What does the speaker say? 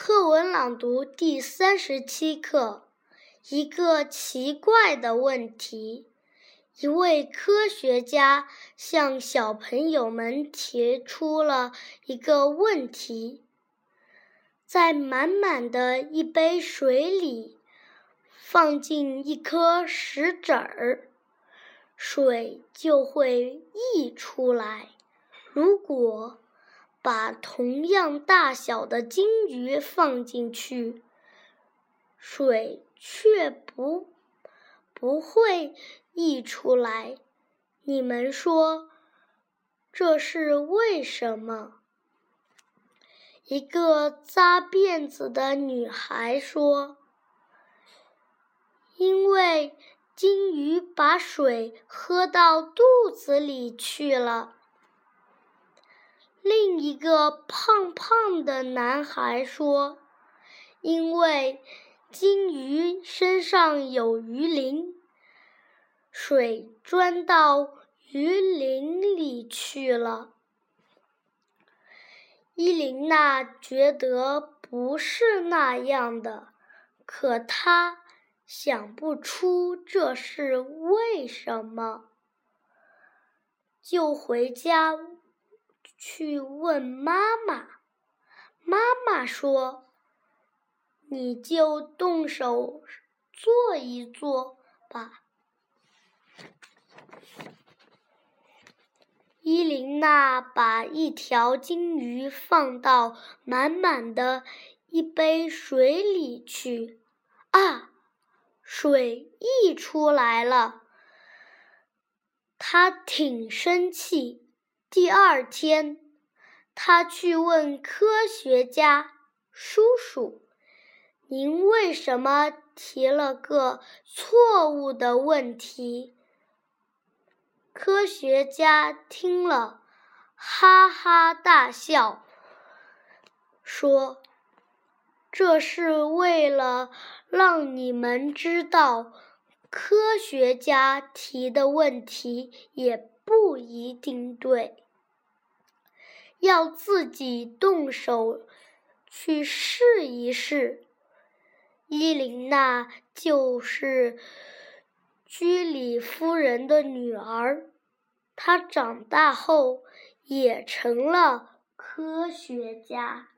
课文朗读第三十七课：一个奇怪的问题。一位科学家向小朋友们提出了一个问题：在满满的一杯水里放进一颗石子儿，水就会溢出来。如果把同样大小的金鱼放进去，水却不不会溢出来。你们说这是为什么？一个扎辫子的女孩说：“因为金鱼把水喝到肚子里去了。”一个胖胖的男孩说：“因为金鱼身上有鱼鳞，水钻到鱼鳞里去了。”伊琳娜觉得不是那样的，可她想不出这是为什么，就回家。去问妈妈，妈妈说：“你就动手做一做吧。”伊琳娜把一条金鱼放到满满的一杯水里去，啊，水溢出来了。她挺生气。第二天，他去问科学家叔叔：“您为什么提了个错误的问题？”科学家听了，哈哈大笑，说：“这是为了让你们知道，科学家提的问题也。”不一定对，要自己动手去试一试。伊琳娜就是居里夫人的女儿，她长大后也成了科学家。